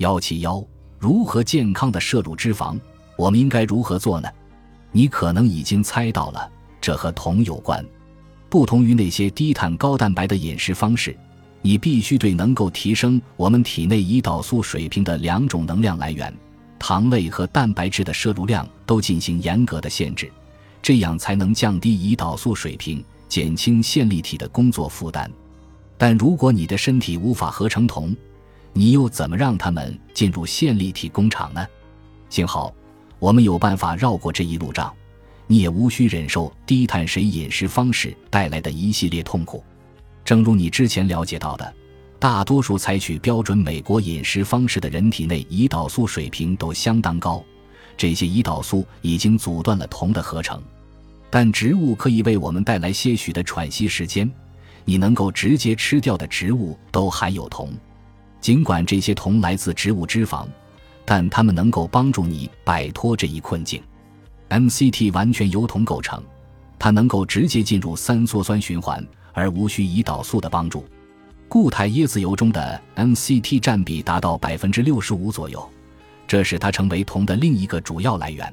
幺七幺，如何健康的摄入脂肪？我们应该如何做呢？你可能已经猜到了，这和铜有关。不同于那些低碳高蛋白的饮食方式，你必须对能够提升我们体内胰岛素水平的两种能量来源——糖类和蛋白质的摄入量都进行严格的限制，这样才能降低胰岛素水平，减轻线粒体的工作负担。但如果你的身体无法合成铜，你又怎么让它们进入线粒体工厂呢？幸好，我们有办法绕过这一路障。你也无需忍受低碳水饮食方式带来的一系列痛苦。正如你之前了解到的，大多数采取标准美国饮食方式的人体内胰岛素水平都相当高，这些胰岛素已经阻断了铜的合成。但植物可以为我们带来些许的喘息时间。你能够直接吃掉的植物都含有铜，尽管这些铜来自植物脂肪，但它们能够帮助你摆脱这一困境。MCT 完全由铜构成，它能够直接进入三羧酸循环，而无需胰岛素的帮助。固态椰子油中的 MCT 占比达到百分之六十五左右，这使它成为铜的另一个主要来源。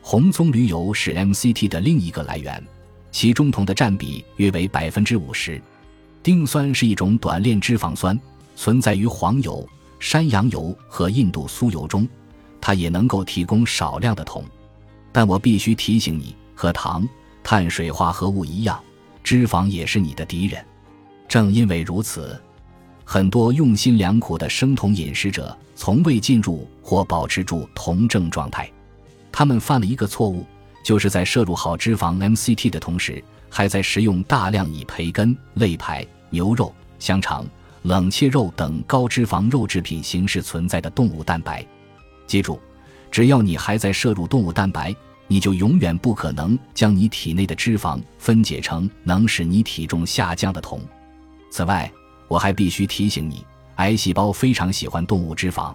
红棕榈油是 MCT 的另一个来源，其中铜的占比约为百分之五十。丁酸是一种短链脂肪酸，存在于黄油、山羊油和印度酥油中，它也能够提供少量的铜。但我必须提醒你，和糖、碳水化合物一样，脂肪也是你的敌人。正因为如此，很多用心良苦的生酮饮食者从未进入或保持住酮症状态。他们犯了一个错误，就是在摄入好脂肪 MCT 的同时，还在食用大量以培根、肋排、牛肉、香肠、冷切肉等高脂肪肉制品形式存在的动物蛋白。记住。只要你还在摄入动物蛋白，你就永远不可能将你体内的脂肪分解成能使你体重下降的酮。此外，我还必须提醒你，癌细胞非常喜欢动物脂肪。